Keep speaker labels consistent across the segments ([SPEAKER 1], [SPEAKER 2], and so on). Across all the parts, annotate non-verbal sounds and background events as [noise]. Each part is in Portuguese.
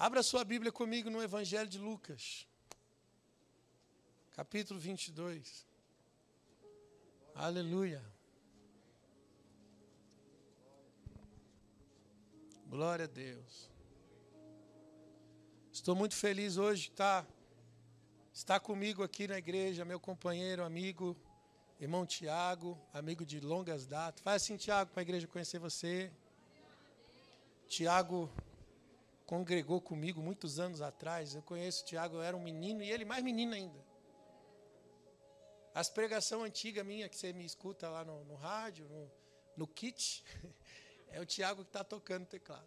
[SPEAKER 1] Abra sua Bíblia comigo no Evangelho de Lucas, capítulo 22. Aleluia. Glória a Deus. Estou muito feliz hoje estar, estar comigo aqui na igreja, meu companheiro, amigo, irmão Tiago, amigo de longas datas. Faz assim, Tiago, para a igreja conhecer você. Tiago congregou comigo muitos anos atrás. Eu conheço o Tiago, eu era um menino e ele mais menino ainda. As pregações antigas minha que você me escuta lá no, no rádio, no, no kit, [laughs] é o Tiago que está tocando teclado.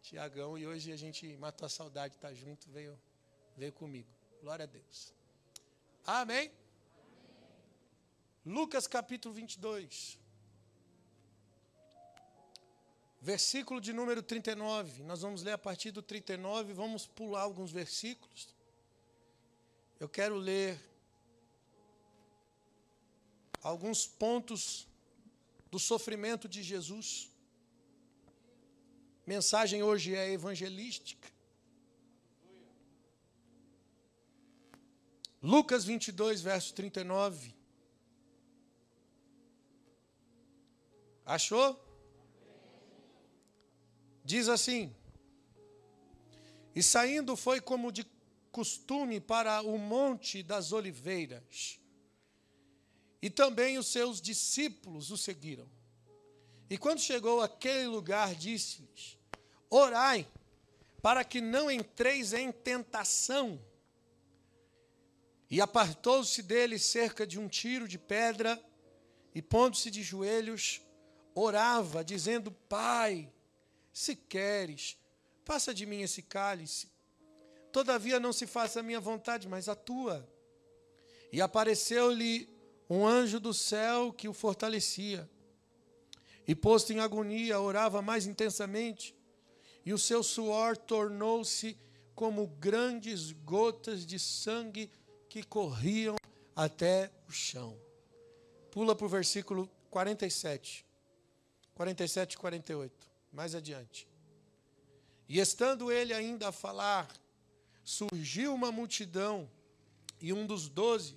[SPEAKER 1] Tiagão, e hoje a gente matou a saudade de estar junto, veio, veio comigo. Glória a Deus. Amém? Amém. Lucas capítulo 22. Versículo de número 39. Nós vamos ler a partir do 39, vamos pular alguns versículos. Eu quero ler alguns pontos do sofrimento de Jesus. Mensagem hoje é evangelística. Lucas 22, verso 39. Achou? Diz assim: E saindo foi como de costume para o Monte das Oliveiras. E também os seus discípulos o seguiram. E quando chegou àquele lugar, disse-lhes: Orai, para que não entreis em tentação. E apartou-se dele cerca de um tiro de pedra, e pondo-se de joelhos, orava, dizendo: Pai, se queres, passa de mim esse cálice. Todavia não se faça a minha vontade, mas a tua. E apareceu-lhe um anjo do céu que o fortalecia. E posto em agonia, orava mais intensamente e o seu suor tornou-se como grandes gotas de sangue que corriam até o chão. Pula para o versículo 47. 47 e 48. Mais adiante. E estando ele ainda a falar, surgiu uma multidão, e um dos doze,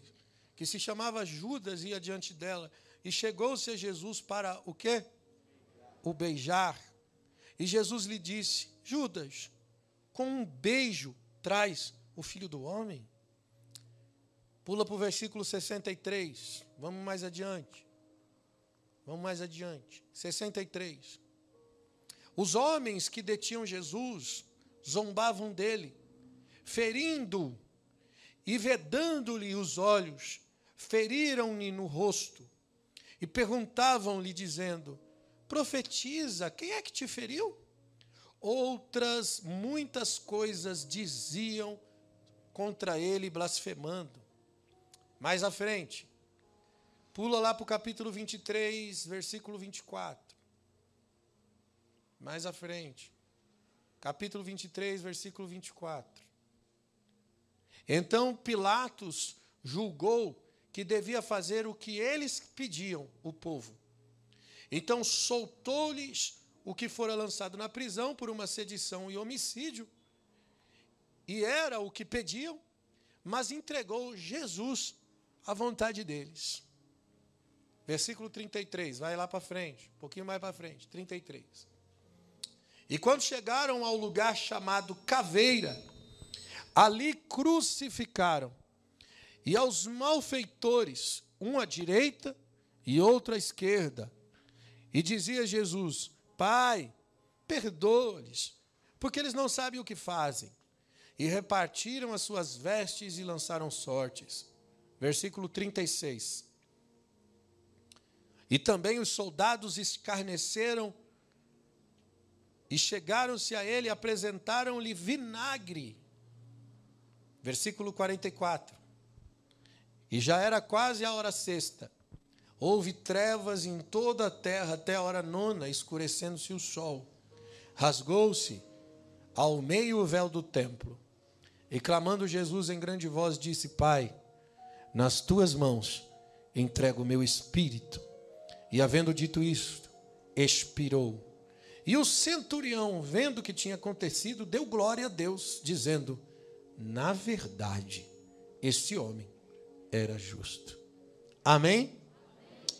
[SPEAKER 1] que se chamava Judas, ia diante dela, e chegou-se a Jesus para o quê? O beijar. E Jesus lhe disse: Judas, com um beijo traz o filho do homem? Pula para o versículo 63. Vamos mais adiante. Vamos mais adiante. 63. Os homens que detinham Jesus zombavam dele, ferindo e vedando-lhe os olhos, feriram-lhe no rosto e perguntavam-lhe, dizendo: Profetiza, quem é que te feriu? Outras muitas coisas diziam contra ele, blasfemando. Mais à frente, pula lá para o capítulo 23, versículo 24. Mais à frente, capítulo 23, versículo 24. Então Pilatos julgou que devia fazer o que eles pediam, o povo. Então soltou-lhes o que fora lançado na prisão por uma sedição e homicídio, e era o que pediam, mas entregou Jesus à vontade deles. Versículo 33, vai lá para frente, um pouquinho mais para frente, 33. E quando chegaram ao lugar chamado Caveira, ali crucificaram, e aos malfeitores, um à direita e outro à esquerda, e dizia Jesus: Pai, perdoa-lhes, porque eles não sabem o que fazem. E repartiram as suas vestes e lançaram sortes. Versículo 36. E também os soldados escarneceram e chegaram-se a ele e apresentaram-lhe vinagre. Versículo 44. E já era quase a hora sexta. Houve trevas em toda a terra até a hora nona, escurecendo-se o sol. Rasgou-se ao meio o véu do templo. E clamando Jesus em grande voz, disse: Pai, nas tuas mãos entrego o meu espírito. E havendo dito isto, expirou. E o centurião, vendo o que tinha acontecido, deu glória a Deus, dizendo: Na verdade, este homem era justo. Amém?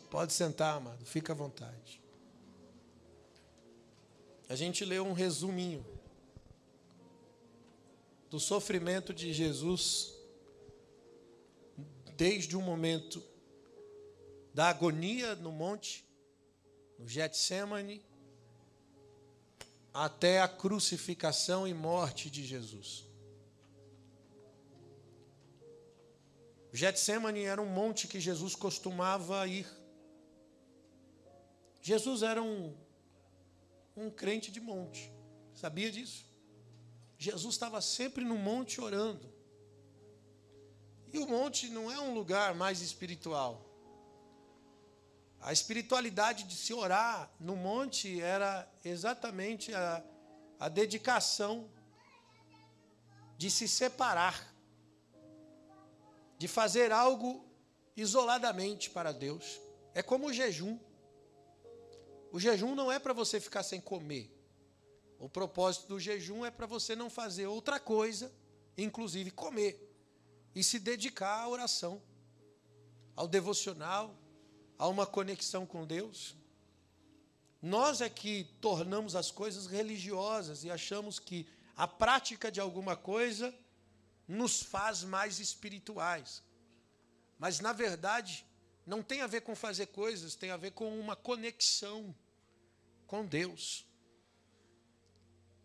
[SPEAKER 1] Pode sentar, amado, fica à vontade. A gente leu um resuminho do sofrimento de Jesus desde o momento da agonia no monte, no Getsemane, até a crucificação e morte de Jesus. Getsemane era um monte que Jesus costumava ir. Jesus era um, um crente de monte. Sabia disso? Jesus estava sempre no monte orando. E o monte não é um lugar mais espiritual. A espiritualidade de se orar no monte era exatamente a, a dedicação de se separar, de fazer algo isoladamente para Deus. É como o jejum. O jejum não é para você ficar sem comer. O propósito do jejum é para você não fazer outra coisa, inclusive comer, e se dedicar à oração, ao devocional, a uma conexão com Deus. Nós é que tornamos as coisas religiosas e achamos que a prática de alguma coisa nos faz mais espirituais. Mas, na verdade, não tem a ver com fazer coisas, tem a ver com uma conexão com Deus.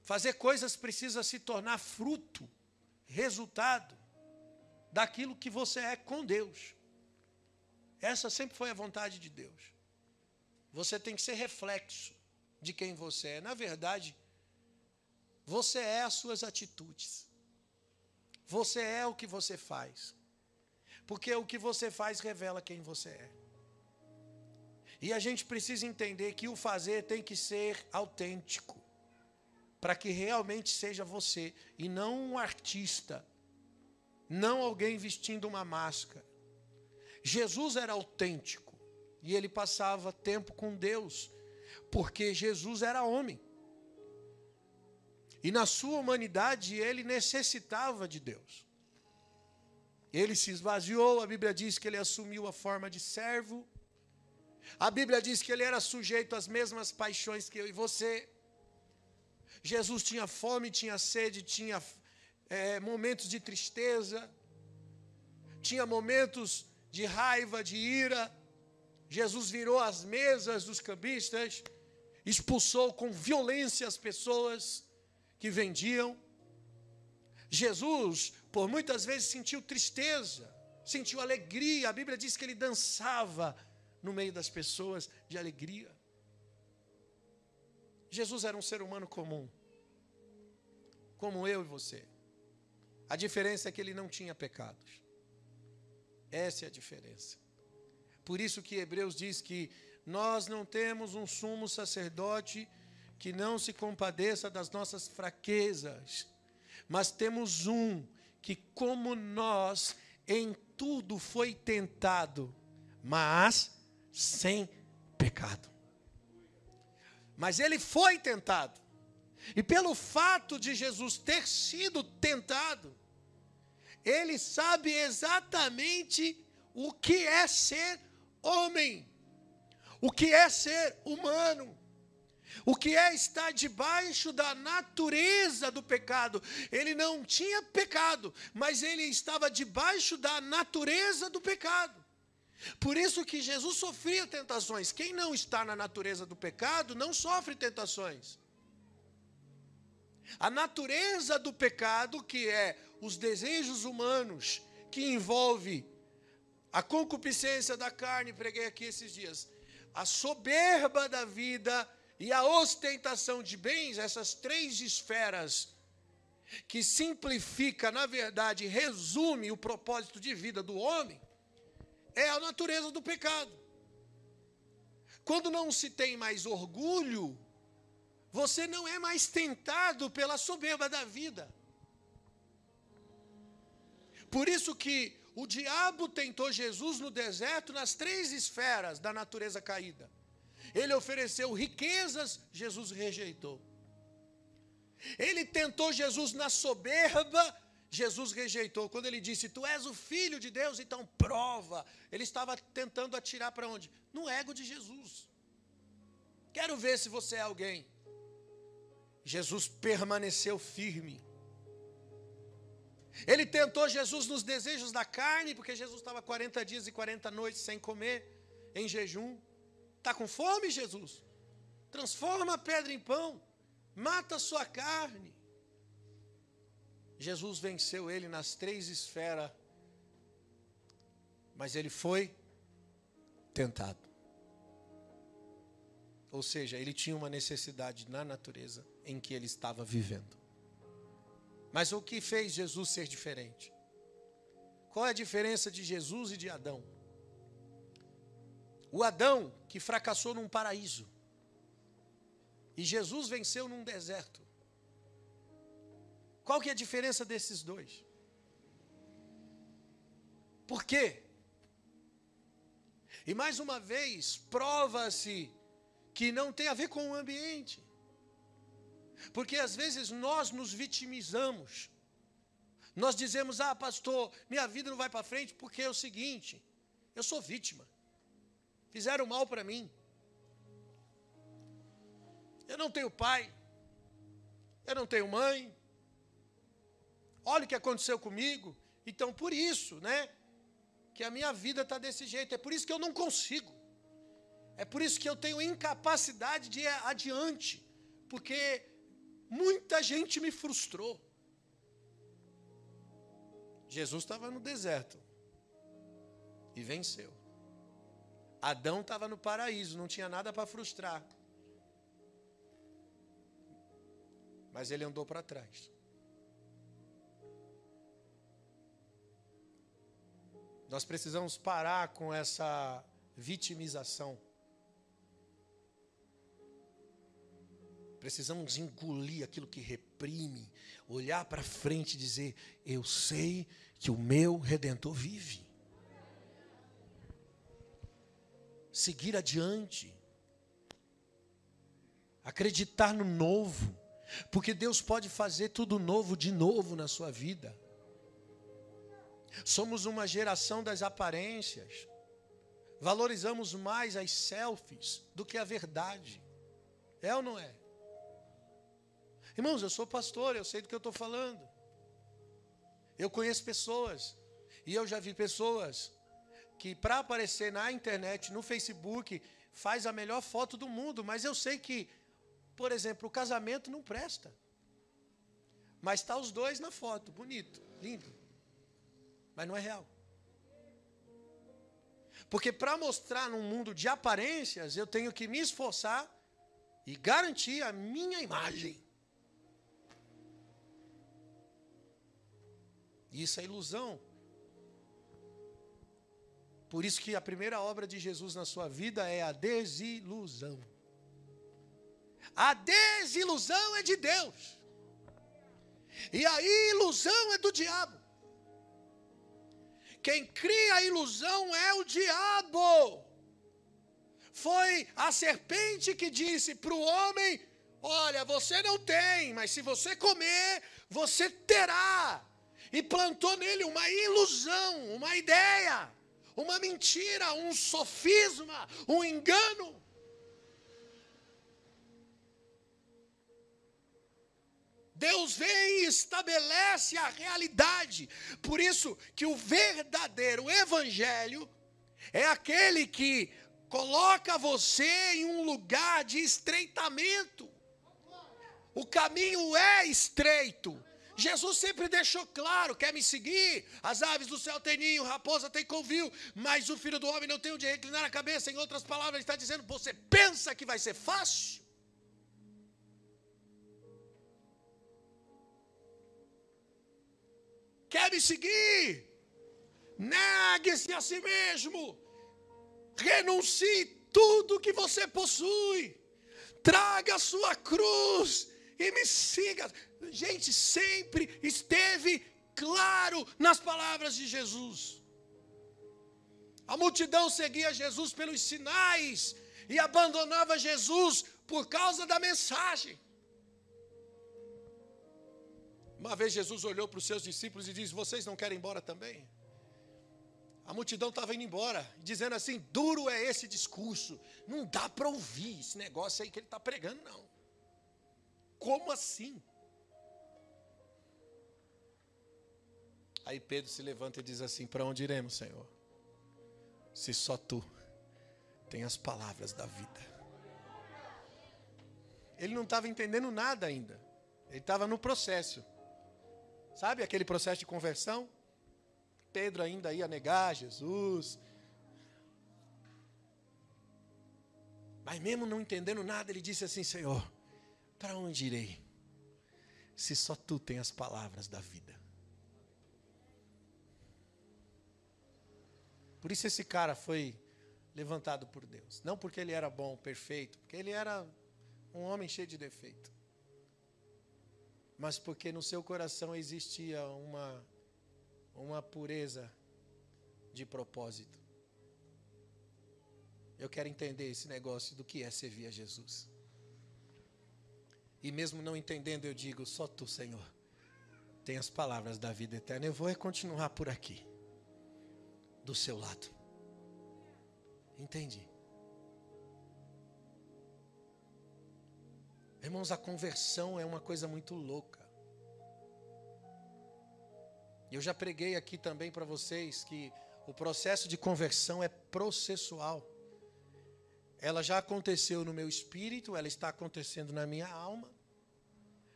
[SPEAKER 1] Fazer coisas precisa se tornar fruto, resultado daquilo que você é com Deus. Essa sempre foi a vontade de Deus. Você tem que ser reflexo de quem você é. Na verdade, você é as suas atitudes. Você é o que você faz. Porque o que você faz revela quem você é. E a gente precisa entender que o fazer tem que ser autêntico, para que realmente seja você e não um artista, não alguém vestindo uma máscara. Jesus era autêntico e ele passava tempo com Deus, porque Jesus era homem. E na sua humanidade ele necessitava de Deus. Ele se esvaziou, a Bíblia diz que ele assumiu a forma de servo. A Bíblia diz que ele era sujeito às mesmas paixões que eu e você. Jesus tinha fome, tinha sede, tinha é, momentos de tristeza, tinha momentos de raiva, de ira. Jesus virou as mesas dos cambistas, expulsou com violência as pessoas que vendiam. Jesus, por muitas vezes, sentiu tristeza, sentiu alegria. A Bíblia diz que ele dançava no meio das pessoas de alegria. Jesus era um ser humano comum, como eu e você. A diferença é que ele não tinha pecados. Essa é a diferença. Por isso que Hebreus diz que nós não temos um sumo sacerdote que não se compadeça das nossas fraquezas, mas temos um que, como nós, em tudo foi tentado, mas sem pecado. Mas ele foi tentado. E pelo fato de Jesus ter sido tentado, ele sabe exatamente o que é ser homem, o que é ser humano, o que é estar debaixo da natureza do pecado. Ele não tinha pecado, mas ele estava debaixo da natureza do pecado. Por isso que Jesus sofria tentações. Quem não está na natureza do pecado não sofre tentações. A natureza do pecado, que é os desejos humanos, que envolve a concupiscência da carne, preguei aqui esses dias, a soberba da vida e a ostentação de bens, essas três esferas que simplifica, na verdade, resume o propósito de vida do homem, é a natureza do pecado. Quando não se tem mais orgulho, você não é mais tentado pela soberba da vida. Por isso que o diabo tentou Jesus no deserto nas três esferas da natureza caída. Ele ofereceu riquezas, Jesus rejeitou. Ele tentou Jesus na soberba, Jesus rejeitou. Quando ele disse: Tu és o filho de Deus, então prova. Ele estava tentando atirar para onde? No ego de Jesus. Quero ver se você é alguém. Jesus permaneceu firme. Ele tentou Jesus nos desejos da carne, porque Jesus estava 40 dias e 40 noites sem comer, em jejum. Está com fome, Jesus? Transforma a pedra em pão, mata a sua carne. Jesus venceu ele nas três esferas, mas ele foi tentado. Ou seja, ele tinha uma necessidade na natureza em que ele estava vivendo. Mas o que fez Jesus ser diferente? Qual é a diferença de Jesus e de Adão? O Adão que fracassou num paraíso, e Jesus venceu num deserto. Qual que é a diferença desses dois? Por quê? E mais uma vez, prova-se que não tem a ver com o ambiente. Porque às vezes nós nos vitimizamos. Nós dizemos: "Ah, pastor, minha vida não vai para frente porque é o seguinte, eu sou vítima. Fizeram mal para mim. Eu não tenho pai. Eu não tenho mãe. Olha o que aconteceu comigo. Então, por isso, né? Que a minha vida está desse jeito. É por isso que eu não consigo. É por isso que eu tenho incapacidade de ir adiante. Porque muita gente me frustrou. Jesus estava no deserto e venceu. Adão estava no paraíso, não tinha nada para frustrar. Mas ele andou para trás. Nós precisamos parar com essa vitimização. Precisamos engolir aquilo que reprime, olhar para frente e dizer: Eu sei que o meu redentor vive. Seguir adiante. Acreditar no novo. Porque Deus pode fazer tudo novo de novo na sua vida. Somos uma geração das aparências. Valorizamos mais as selfies do que a verdade. É ou não é? Irmãos, eu sou pastor, eu sei do que eu estou falando. Eu conheço pessoas, e eu já vi pessoas que, para aparecer na internet, no Facebook, faz a melhor foto do mundo, mas eu sei que, por exemplo, o casamento não presta. Mas está os dois na foto, bonito, lindo mas não é real. Porque para mostrar num mundo de aparências, eu tenho que me esforçar e garantir a minha imagem. Isso é ilusão. Por isso que a primeira obra de Jesus na sua vida é a desilusão. A desilusão é de Deus. E a ilusão é do diabo. Quem cria a ilusão é o diabo. Foi a serpente que disse para o homem: Olha, você não tem, mas se você comer, você terá. E plantou nele uma ilusão, uma ideia, uma mentira, um sofisma, um engano. Deus vem e estabelece a realidade. Por isso que o verdadeiro evangelho é aquele que coloca você em um lugar de estreitamento. O caminho é estreito. Jesus sempre deixou claro: quer me seguir? As aves do céu têm ninho, raposa tem covil, mas o filho do homem não tem onde reclinar a cabeça. Em outras palavras, ele está dizendo: você pensa que vai ser fácil? Quer me seguir? Negue-se a si mesmo. Renuncie tudo que você possui. Traga a sua cruz e me siga. Gente, sempre esteve claro nas palavras de Jesus. A multidão seguia Jesus pelos sinais e abandonava Jesus por causa da mensagem. Uma vez Jesus olhou para os seus discípulos e disse: Vocês não querem ir embora também? A multidão estava indo embora, dizendo assim: duro é esse discurso, não dá para ouvir esse negócio aí que ele está pregando, não. Como assim? Aí Pedro se levanta e diz assim: Para onde iremos, Senhor? Se só tu tem as palavras da vida. Ele não estava entendendo nada ainda, ele estava no processo. Sabe aquele processo de conversão? Pedro ainda ia negar Jesus. Mas mesmo não entendendo nada, ele disse assim: Senhor, para onde irei? Se só tu tens as palavras da vida. Por isso esse cara foi levantado por Deus. Não porque ele era bom, perfeito, porque ele era um homem cheio de defeito mas porque no seu coração existia uma, uma pureza de propósito. Eu quero entender esse negócio do que é servir a Jesus. E mesmo não entendendo, eu digo: só tu, Senhor, tem as palavras da vida eterna. Eu vou continuar por aqui, do seu lado. Entendi. Irmãos, a conversão é uma coisa muito louca. Eu já preguei aqui também para vocês que o processo de conversão é processual. Ela já aconteceu no meu espírito, ela está acontecendo na minha alma,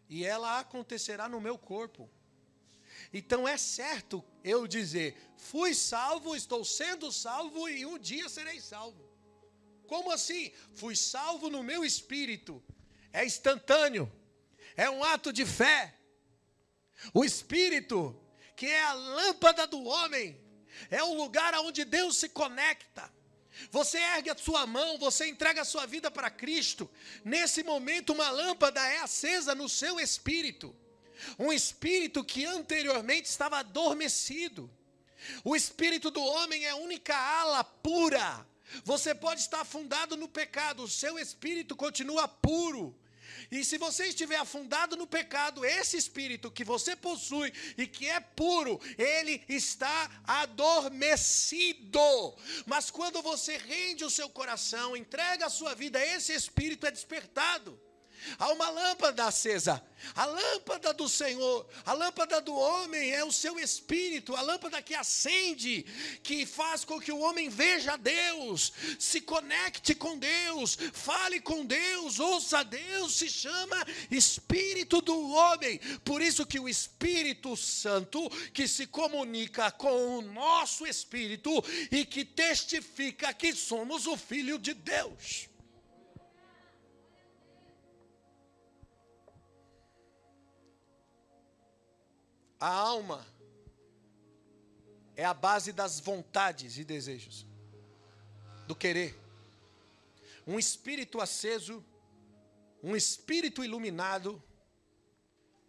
[SPEAKER 1] e ela acontecerá no meu corpo. Então é certo eu dizer: fui salvo, estou sendo salvo e um dia serei salvo. Como assim? Fui salvo no meu espírito, é instantâneo, é um ato de fé. O Espírito, que é a lâmpada do homem, é o lugar onde Deus se conecta. Você ergue a sua mão, você entrega a sua vida para Cristo. Nesse momento, uma lâmpada é acesa no seu espírito. Um espírito que anteriormente estava adormecido. O espírito do homem é a única ala pura. Você pode estar afundado no pecado, o seu espírito continua puro. E se você estiver afundado no pecado, esse espírito que você possui e que é puro, ele está adormecido. Mas quando você rende o seu coração, entrega a sua vida, esse espírito é despertado. Há uma lâmpada acesa. A lâmpada do Senhor, a lâmpada do homem é o seu espírito, a lâmpada que acende, que faz com que o homem veja Deus, se conecte com Deus, fale com Deus, ouça Deus, se chama espírito do homem. Por isso que o Espírito Santo que se comunica com o nosso espírito e que testifica que somos o filho de Deus. A alma é a base das vontades e desejos, do querer. Um espírito aceso, um espírito iluminado,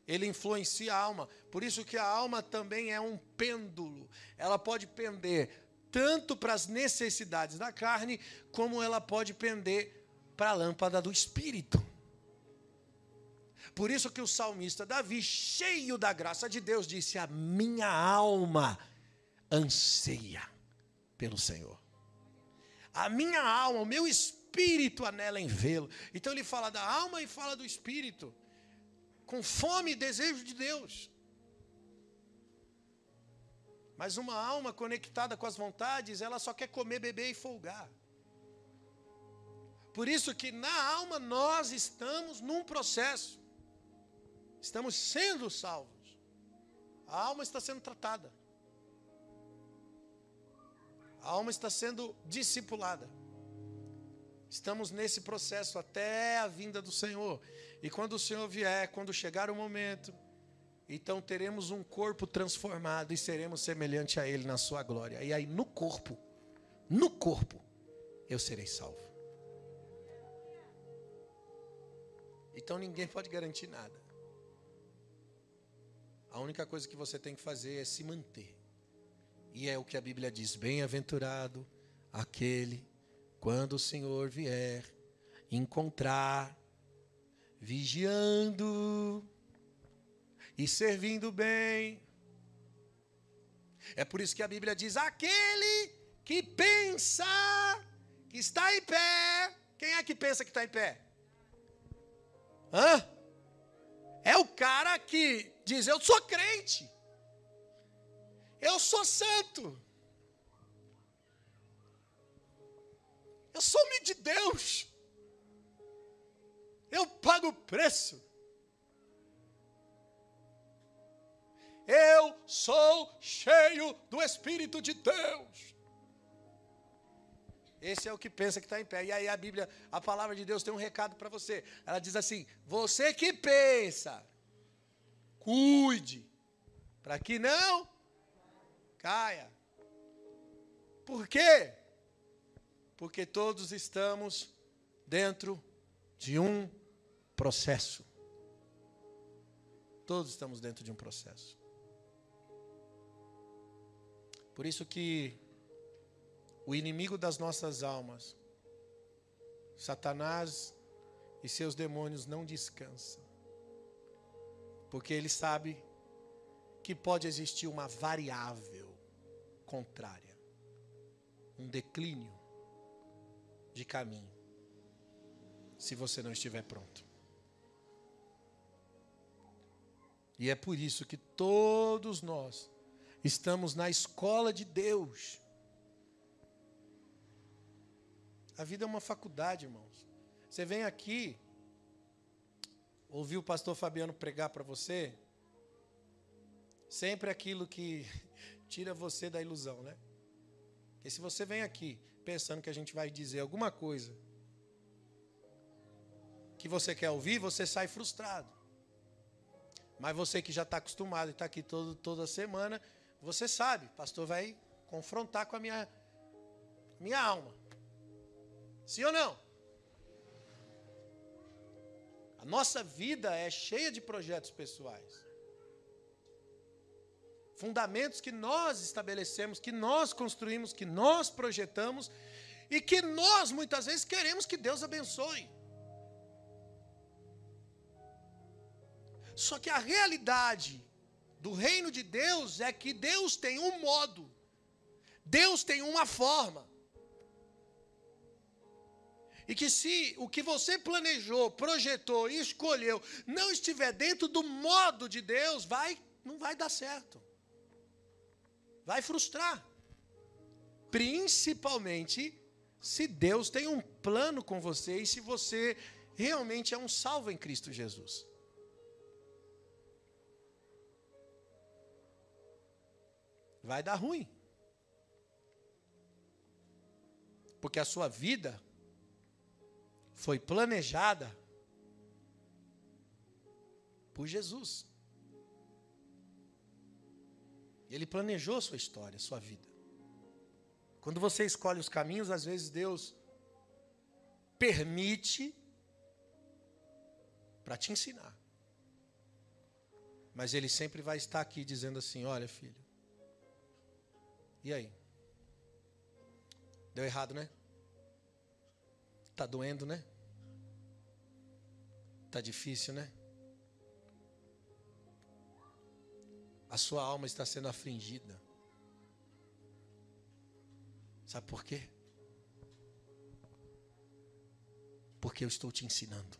[SPEAKER 1] ele influencia a alma. Por isso que a alma também é um pêndulo. Ela pode pender tanto para as necessidades da carne, como ela pode pender para a lâmpada do espírito. Por isso que o salmista Davi, cheio da graça de Deus, disse: A minha alma anseia pelo Senhor. A minha alma, o meu espírito anela em vê-lo. Então ele fala da alma e fala do espírito, com fome e desejo de Deus. Mas uma alma conectada com as vontades, ela só quer comer, beber e folgar. Por isso que na alma nós estamos num processo. Estamos sendo salvos. A alma está sendo tratada. A alma está sendo discipulada. Estamos nesse processo até a vinda do Senhor. E quando o Senhor vier, quando chegar o momento, então teremos um corpo transformado e seremos semelhante a Ele na sua glória. E aí no corpo, no corpo, eu serei salvo. Então ninguém pode garantir nada. A única coisa que você tem que fazer é se manter. E é o que a Bíblia diz: bem-aventurado aquele quando o Senhor vier encontrar, vigiando e servindo bem. É por isso que a Bíblia diz: aquele que pensa que está em pé. Quem é que pensa que está em pé? Hã? É o cara que diz: Eu sou crente. Eu sou santo. Eu sou homem de Deus. Eu pago o preço. Eu sou cheio do Espírito de Deus. Esse é o que pensa que está em pé. E aí a Bíblia, a palavra de Deus tem um recado para você. Ela diz assim: você que pensa, cuide, para que não caia. Por quê? Porque todos estamos dentro de um processo. Todos estamos dentro de um processo. Por isso que o inimigo das nossas almas, Satanás e seus demônios não descansam. Porque ele sabe que pode existir uma variável contrária, um declínio de caminho, se você não estiver pronto. E é por isso que todos nós estamos na escola de Deus. A vida é uma faculdade, irmãos. Você vem aqui, ouviu o pastor Fabiano pregar para você, sempre aquilo que [laughs] tira você da ilusão, né? Porque se você vem aqui pensando que a gente vai dizer alguma coisa que você quer ouvir, você sai frustrado. Mas você que já está acostumado e está aqui todo, toda semana, você sabe, pastor vai confrontar com a minha, minha alma. Sim ou não? A nossa vida é cheia de projetos pessoais. Fundamentos que nós estabelecemos, que nós construímos, que nós projetamos e que nós muitas vezes queremos que Deus abençoe. Só que a realidade do reino de Deus é que Deus tem um modo, Deus tem uma forma. E que se o que você planejou, projetou e escolheu não estiver dentro do modo de Deus, vai, não vai dar certo. Vai frustrar. Principalmente se Deus tem um plano com você e se você realmente é um salvo em Cristo Jesus. vai dar ruim. Porque a sua vida foi planejada por Jesus. Ele planejou sua história, sua vida. Quando você escolhe os caminhos, às vezes Deus permite para te ensinar. Mas Ele sempre vai estar aqui dizendo assim: olha, filho, e aí? Deu errado, né? Tá doendo, né? Tá difícil, né? A sua alma está sendo afligida. Sabe por quê? Porque eu estou te ensinando.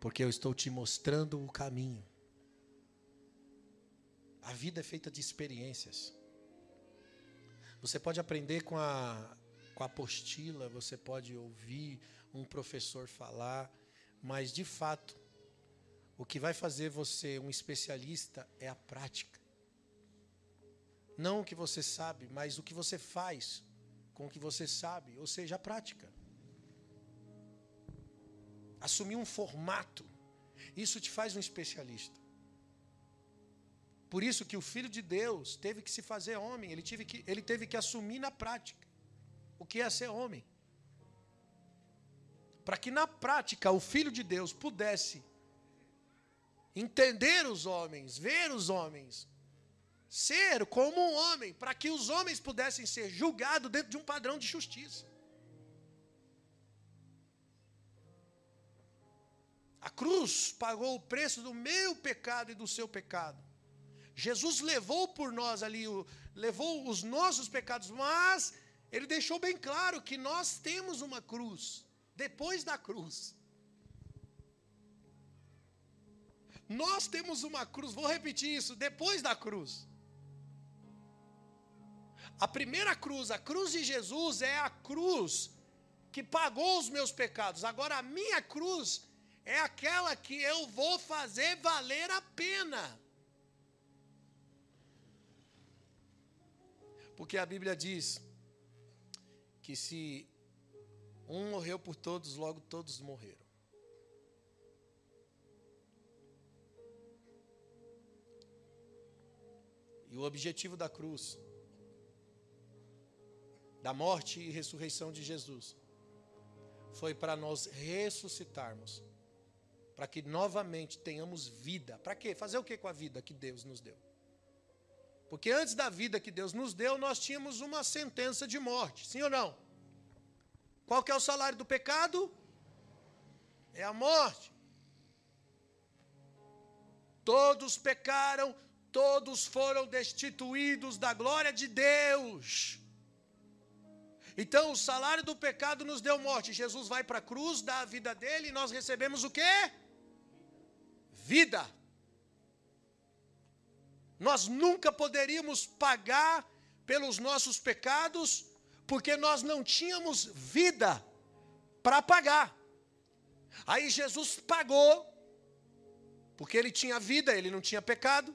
[SPEAKER 1] Porque eu estou te mostrando o caminho. A vida é feita de experiências. Você pode aprender com a, com a apostila, você pode ouvir um professor falar, mas de fato, o que vai fazer você um especialista é a prática. Não o que você sabe, mas o que você faz com o que você sabe, ou seja, a prática. Assumir um formato, isso te faz um especialista. Por isso que o Filho de Deus teve que se fazer homem, ele teve que, ele teve que assumir na prática o que é ser homem. Para que na prática o Filho de Deus pudesse entender os homens, ver os homens, ser como um homem, para que os homens pudessem ser julgados dentro de um padrão de justiça. A cruz pagou o preço do meu pecado e do seu pecado. Jesus levou por nós ali, levou os nossos pecados, mas ele deixou bem claro que nós temos uma cruz, depois da cruz. Nós temos uma cruz, vou repetir isso, depois da cruz. A primeira cruz, a cruz de Jesus, é a cruz que pagou os meus pecados. Agora, a minha cruz é aquela que eu vou fazer valer a pena. Porque a Bíblia diz que se um morreu por todos, logo todos morreram. E o objetivo da cruz, da morte e ressurreição de Jesus, foi para nós ressuscitarmos para que novamente tenhamos vida. Para quê? Fazer o que com a vida que Deus nos deu? Porque antes da vida que Deus nos deu, nós tínhamos uma sentença de morte, sim ou não? Qual que é o salário do pecado? É a morte. Todos pecaram, todos foram destituídos da glória de Deus. Então, o salário do pecado nos deu morte. Jesus vai para a cruz, dá a vida dele, e nós recebemos o quê? vida. Nós nunca poderíamos pagar pelos nossos pecados, porque nós não tínhamos vida para pagar. Aí Jesus pagou, porque ele tinha vida, ele não tinha pecado.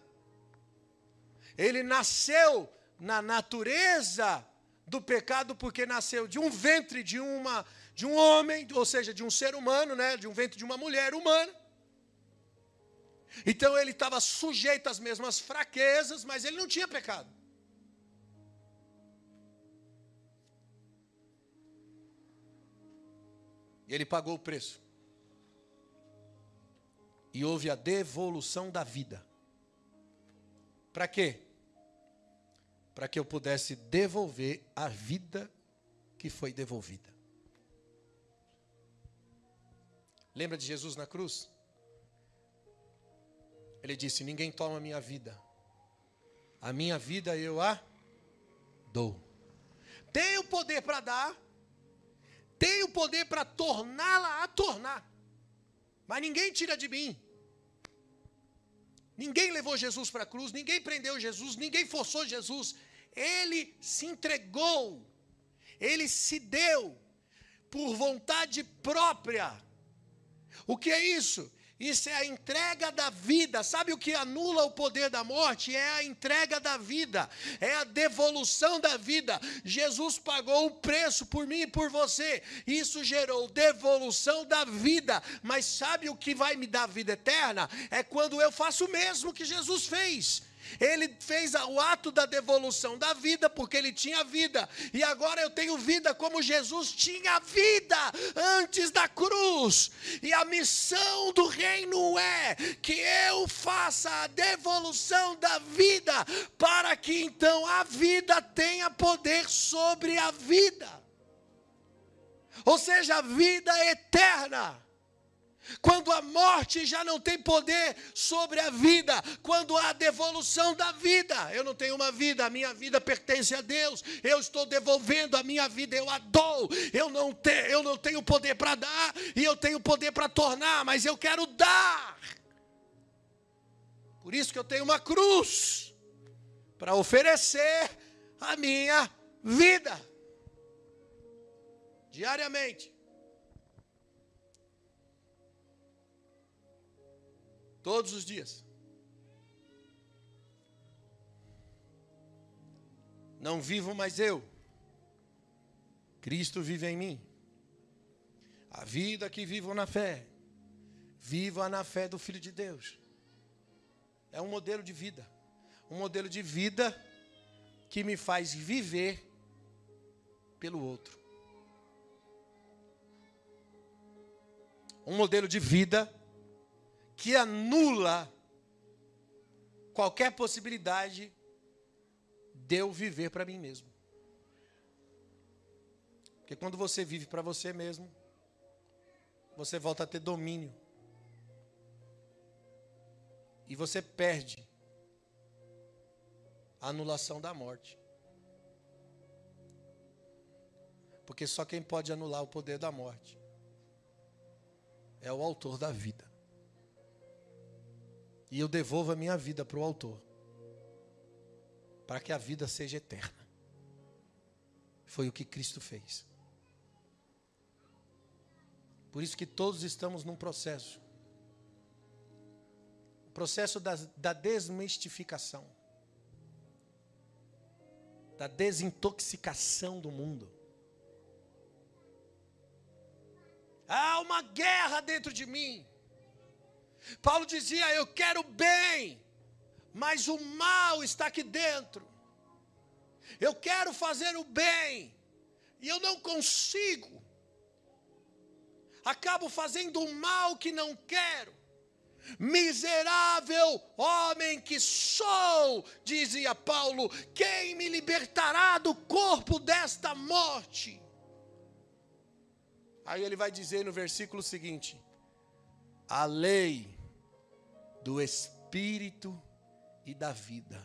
[SPEAKER 1] Ele nasceu na natureza do pecado, porque nasceu de um ventre de uma de um homem, ou seja, de um ser humano, né, de um ventre de uma mulher humana. Então ele estava sujeito às mesmas fraquezas, mas ele não tinha pecado. E ele pagou o preço. E houve a devolução da vida. Para quê? Para que eu pudesse devolver a vida que foi devolvida. Lembra de Jesus na cruz? Ele disse: Ninguém toma a minha vida, a minha vida eu a dou. Tenho poder para dar, tenho poder para torná-la a tornar, mas ninguém tira de mim. Ninguém levou Jesus para a cruz, ninguém prendeu Jesus, ninguém forçou Jesus. Ele se entregou, ele se deu por vontade própria. O que é isso? Isso é a entrega da vida. Sabe o que anula o poder da morte? É a entrega da vida, é a devolução da vida. Jesus pagou o preço por mim e por você. Isso gerou devolução da vida. Mas sabe o que vai me dar vida eterna? É quando eu faço o mesmo que Jesus fez. Ele fez o ato da devolução da vida, porque ele tinha vida. E agora eu tenho vida como Jesus tinha vida antes da cruz. E a missão do reino é que eu faça a devolução da vida, para que então a vida tenha poder sobre a vida. Ou seja, a vida eterna. Quando a morte já não tem poder sobre a vida, quando há devolução da vida, eu não tenho uma vida, a minha vida pertence a Deus, eu estou devolvendo a minha vida, eu a dou, eu não, te, eu não tenho poder para dar e eu tenho poder para tornar, mas eu quero dar. Por isso que eu tenho uma cruz para oferecer a minha vida diariamente. Todos os dias. Não vivo mais eu. Cristo vive em mim. A vida que vivo na fé, viva na fé do Filho de Deus. É um modelo de vida. Um modelo de vida que me faz viver pelo outro. Um modelo de vida que anula qualquer possibilidade de eu viver para mim mesmo. Porque quando você vive para você mesmo, você volta a ter domínio. E você perde a anulação da morte. Porque só quem pode anular o poder da morte é o autor da vida. E eu devolvo a minha vida para o autor, para que a vida seja eterna. Foi o que Cristo fez. Por isso que todos estamos num processo o processo da, da desmistificação, da desintoxicação do mundo. Há uma guerra dentro de mim. Paulo dizia: Eu quero bem, mas o mal está aqui dentro. Eu quero fazer o bem, e eu não consigo. Acabo fazendo o mal que não quero. Miserável homem que sou, dizia Paulo, quem me libertará do corpo desta morte? Aí ele vai dizer no versículo seguinte: a lei do Espírito e da vida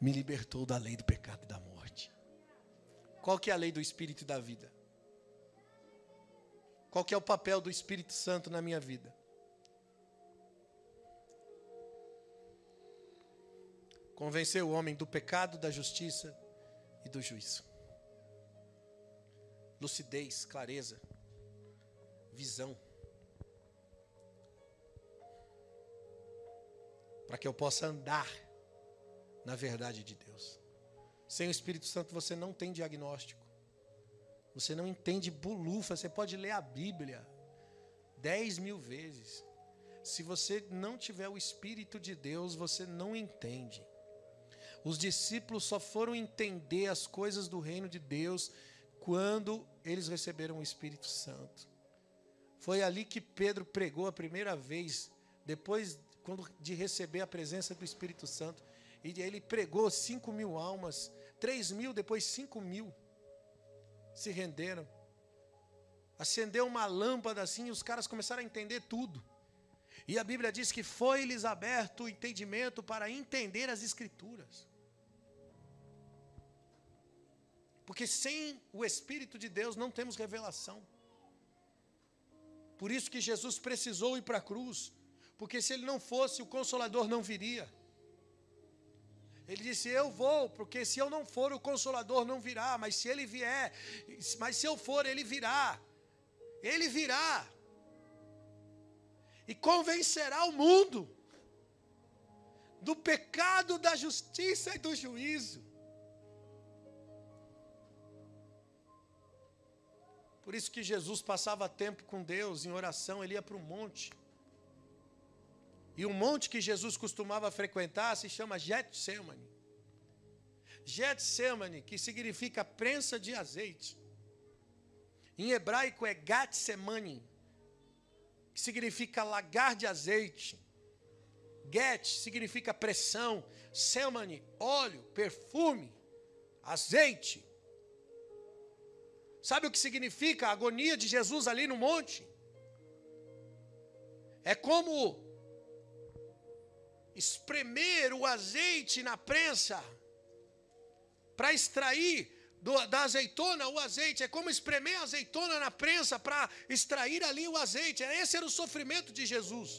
[SPEAKER 1] me libertou da lei do pecado e da morte. Qual que é a lei do Espírito e da vida? Qual que é o papel do Espírito Santo na minha vida? Convencer o homem do pecado, da justiça e do juízo. Lucidez, clareza visão. Para que eu possa andar na verdade de Deus. Sem o Espírito Santo você não tem diagnóstico. Você não entende bulufa. Você pode ler a Bíblia dez mil vezes. Se você não tiver o Espírito de Deus, você não entende. Os discípulos só foram entender as coisas do reino de Deus quando eles receberam o Espírito Santo. Foi ali que Pedro pregou a primeira vez, depois quando, de receber a presença do Espírito Santo. E ele pregou cinco mil almas, três mil, depois cinco mil se renderam. Acendeu uma lâmpada assim e os caras começaram a entender tudo. E a Bíblia diz que foi-lhes aberto o entendimento para entender as Escrituras. Porque sem o Espírito de Deus não temos revelação. Por isso que Jesus precisou ir para a cruz, porque se ele não fosse, o consolador não viria. Ele disse: Eu vou, porque se eu não for, o consolador não virá, mas se ele vier, mas se eu for, ele virá. Ele virá. E convencerá o mundo do pecado, da justiça e do juízo. Por isso que Jesus passava tempo com Deus em oração, ele ia para o monte. E o monte que Jesus costumava frequentar se chama Getsemane. Getsemane, que significa prensa de azeite. Em hebraico é Gatsemane, que significa lagar de azeite. Get significa pressão, semane, óleo, perfume, azeite. Sabe o que significa a agonia de Jesus ali no monte? É como espremer o azeite na prensa para extrair do, da azeitona o azeite. É como espremer a azeitona na prensa para extrair ali o azeite. Esse era o sofrimento de Jesus.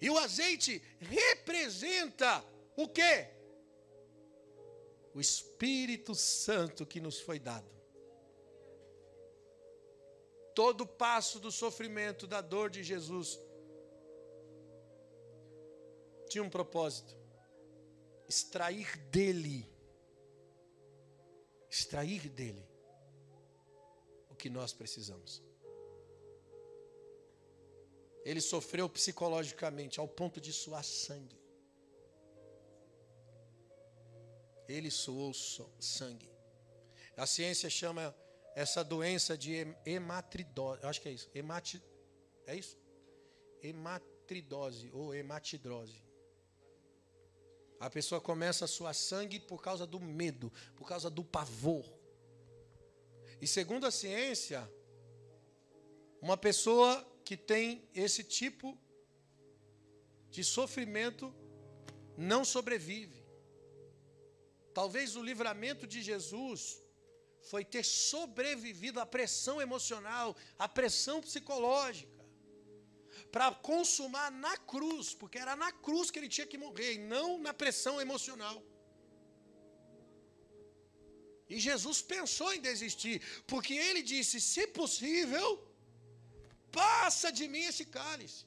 [SPEAKER 1] E o azeite representa o quê? o Espírito Santo que nos foi dado. Todo passo do sofrimento, da dor de Jesus, tinha um propósito: extrair dele, extrair dele o que nós precisamos. Ele sofreu psicologicamente ao ponto de suar sangue. Ele suou sangue. A ciência chama essa doença de hematridose. Eu acho que é isso. Hemati, é isso? Hematridose ou hematidrose. A pessoa começa a suar sangue por causa do medo, por causa do pavor. E segundo a ciência, uma pessoa que tem esse tipo de sofrimento não sobrevive. Talvez o livramento de Jesus foi ter sobrevivido à pressão emocional, à pressão psicológica para consumar na cruz, porque era na cruz que ele tinha que morrer, e não na pressão emocional. E Jesus pensou em desistir, porque ele disse: se possível, passa de mim esse cálice.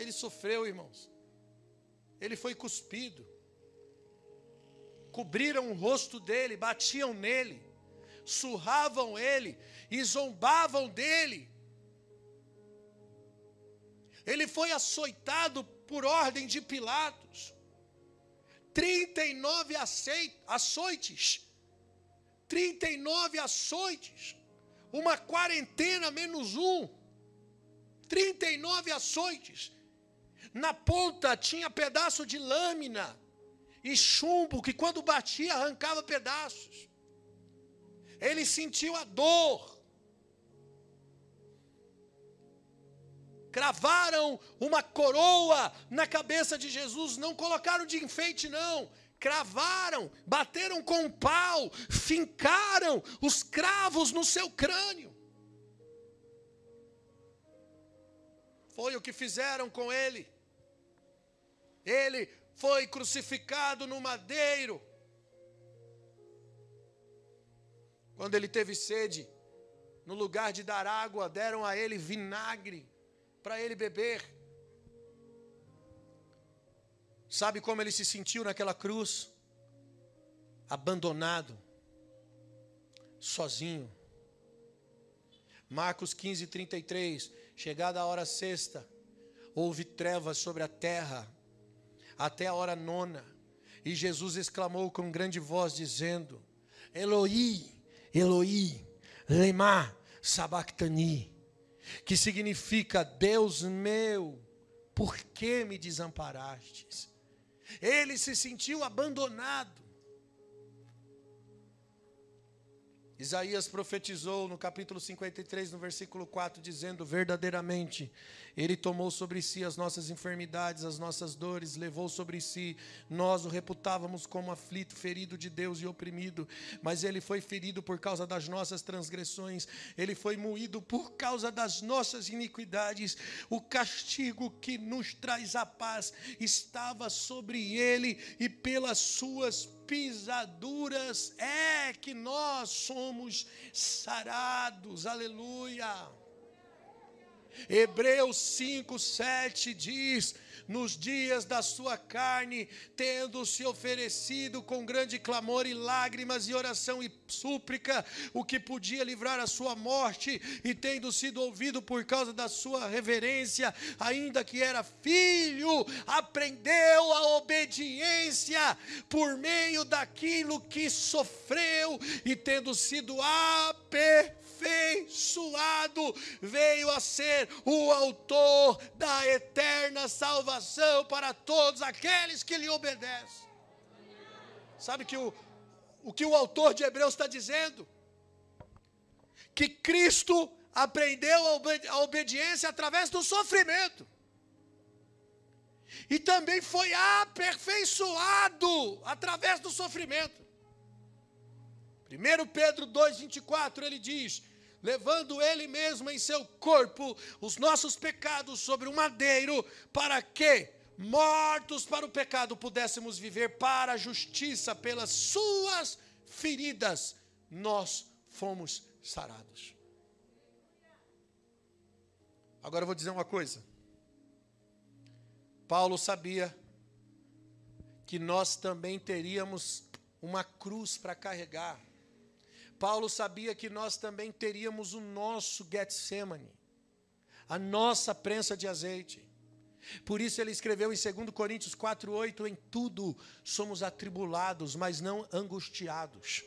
[SPEAKER 1] Ele sofreu, irmãos. Ele foi cuspido. Cobriram o rosto dele, batiam nele, surravam ele e zombavam dele. Ele foi açoitado por ordem de Pilatos. 39 açoites. 39 açoites. Uma quarentena menos um. 39 açoites. Na ponta tinha pedaço de lâmina e chumbo que quando batia arrancava pedaços. Ele sentiu a dor. Cravaram uma coroa na cabeça de Jesus, não colocaram de enfeite, não. Cravaram, bateram com um pau, fincaram os cravos no seu crânio. Foi o que fizeram com ele. Ele foi crucificado no madeiro. Quando ele teve sede, no lugar de dar água, deram a ele vinagre para ele beber. Sabe como ele se sentiu naquela cruz? Abandonado, sozinho. Marcos 15, 33. Chegada a hora sexta, houve trevas sobre a terra, até a hora nona. E Jesus exclamou com grande voz, dizendo: Eloi, Eloi, lema sabachthani que significa Deus meu, por que me desamparastes? Ele se sentiu abandonado. Isaías profetizou no capítulo 53, no versículo 4, dizendo: Verdadeiramente, Ele tomou sobre si as nossas enfermidades, as nossas dores, levou sobre si. Nós o reputávamos como aflito, ferido de Deus e oprimido, mas Ele foi ferido por causa das nossas transgressões, Ele foi moído por causa das nossas iniquidades. O castigo que nos traz a paz estava sobre Ele, e pelas Suas pisaduras é que nós somos sarados. Aleluia. Hebreus 5, 7 diz: nos dias da sua carne, tendo se oferecido com grande clamor e lágrimas e oração e súplica, o que podia livrar a sua morte, e tendo sido ouvido por causa da sua reverência, ainda que era filho, aprendeu a obediência por meio daquilo que sofreu, e tendo sido aperfeiçoado aperfeiçoado, veio a ser o autor da eterna salvação para todos aqueles que lhe obedecem. Sabe que o, o que o autor de Hebreus está dizendo? Que Cristo aprendeu a, obedi a obediência através do sofrimento. E também foi aperfeiçoado através do sofrimento. 1 Pedro 2,24 ele diz: levando ele mesmo em seu corpo os nossos pecados sobre o madeiro, para que, mortos para o pecado, pudéssemos viver para a justiça, pelas suas feridas, nós fomos sarados. Agora eu vou dizer uma coisa. Paulo sabia que nós também teríamos uma cruz para carregar. Paulo sabia que nós também teríamos o nosso Getsemane, a nossa prensa de azeite. Por isso ele escreveu em 2 Coríntios 4:8, em tudo somos atribulados, mas não angustiados,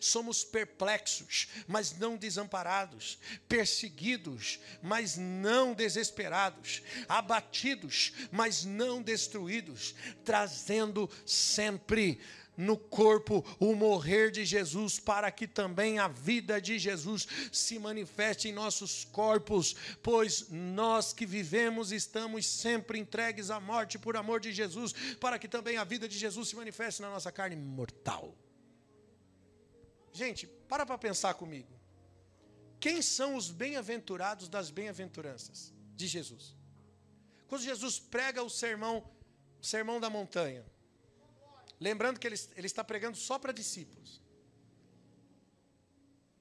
[SPEAKER 1] Somos perplexos, mas não desamparados, perseguidos, mas não desesperados, abatidos, mas não destruídos, trazendo sempre no corpo o morrer de Jesus, para que também a vida de Jesus se manifeste em nossos corpos, pois nós que vivemos estamos sempre entregues à morte por amor de Jesus, para que também a vida de Jesus se manifeste na nossa carne mortal. Gente, para para pensar comigo. Quem são os bem-aventurados das bem-aventuranças de Jesus? Quando Jesus prega o sermão, o sermão da montanha, Lembrando que ele, ele está pregando só para discípulos.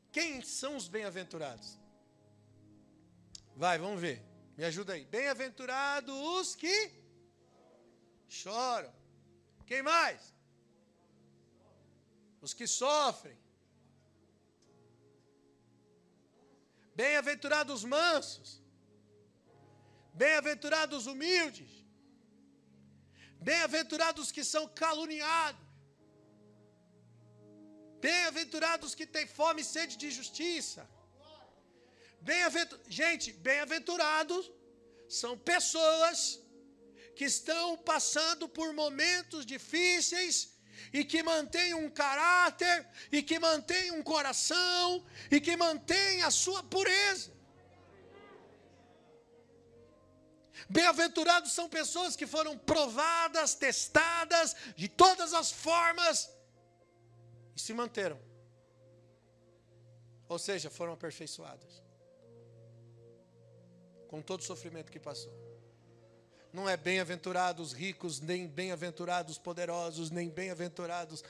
[SPEAKER 1] Quem são os bem-aventurados? Vai, vamos ver. Me ajuda aí. Bem-aventurados os que choram. Quem mais? Os que sofrem. Bem-aventurados os mansos. Bem-aventurados os humildes. Bem-aventurados que são caluniados. Bem-aventurados que têm fome e sede de justiça. Bem-aventur... Gente, bem-aventurados são pessoas que estão passando por momentos difíceis e que mantêm um caráter e que mantêm um coração e que mantêm a sua pureza. Bem-aventurados são pessoas que foram provadas, testadas de todas as formas e se manteram. Ou seja, foram aperfeiçoadas. Com todo o sofrimento que passou. Não é bem-aventurados ricos, nem bem-aventurados poderosos, nem bem-aventurados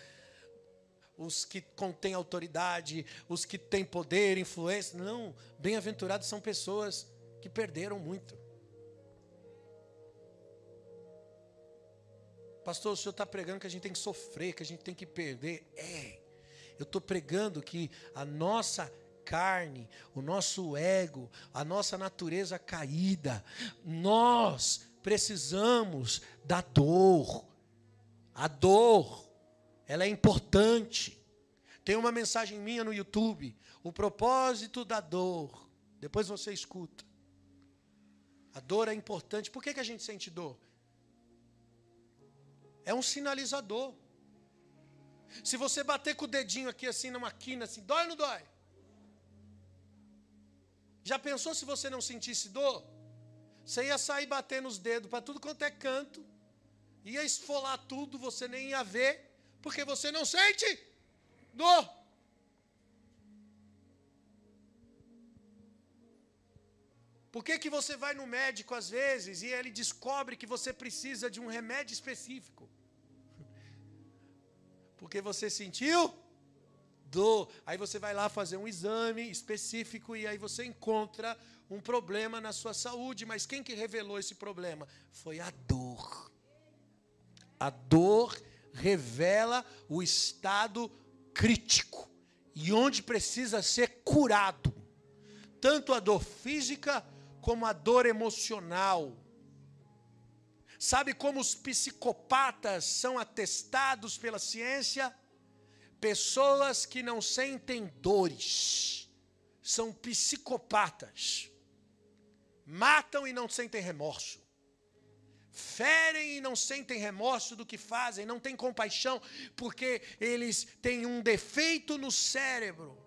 [SPEAKER 1] os que contêm autoridade, os que têm poder, influência. Não, bem-aventurados são pessoas que perderam muito. Pastor, o senhor está pregando que a gente tem que sofrer, que a gente tem que perder. É, eu estou pregando que a nossa carne, o nosso ego, a nossa natureza caída, nós precisamos da dor. A dor, ela é importante. Tem uma mensagem minha no YouTube, o propósito da dor. Depois você escuta. A dor é importante. Por que, que a gente sente dor? É um sinalizador. Se você bater com o dedinho aqui assim numa quina, assim, dói ou não dói? Já pensou se você não sentisse dor? Você ia sair batendo os dedos para tudo quanto é canto, ia esfolar tudo, você nem ia ver, porque você não sente dor. Por que, que você vai no médico às vezes e ele descobre que você precisa de um remédio específico? Porque você sentiu dor. Aí você vai lá fazer um exame específico e aí você encontra um problema na sua saúde. Mas quem que revelou esse problema? Foi a dor. A dor revela o estado crítico e onde precisa ser curado. Tanto a dor física como a dor emocional. Sabe como os psicopatas são atestados pela ciência? Pessoas que não sentem dores, são psicopatas. Matam e não sentem remorso. Ferem e não sentem remorso do que fazem, não têm compaixão, porque eles têm um defeito no cérebro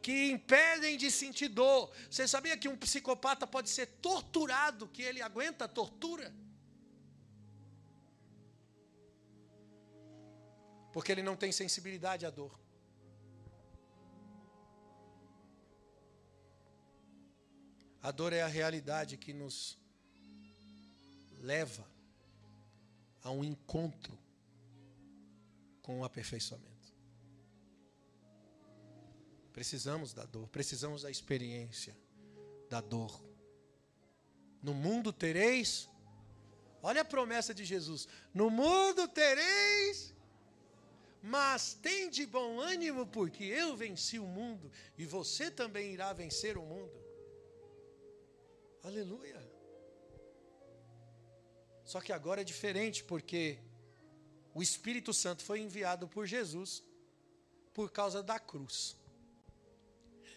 [SPEAKER 1] que impedem de sentir dor. Você sabia que um psicopata pode ser torturado, que ele aguenta a tortura? Porque ele não tem sensibilidade à dor. A dor é a realidade que nos leva a um encontro com o aperfeiçoamento. Precisamos da dor, precisamos da experiência da dor. No mundo tereis, olha a promessa de Jesus: no mundo tereis, mas tem de bom ânimo, porque eu venci o mundo e você também irá vencer o mundo. Aleluia. Só que agora é diferente, porque o Espírito Santo foi enviado por Jesus por causa da cruz.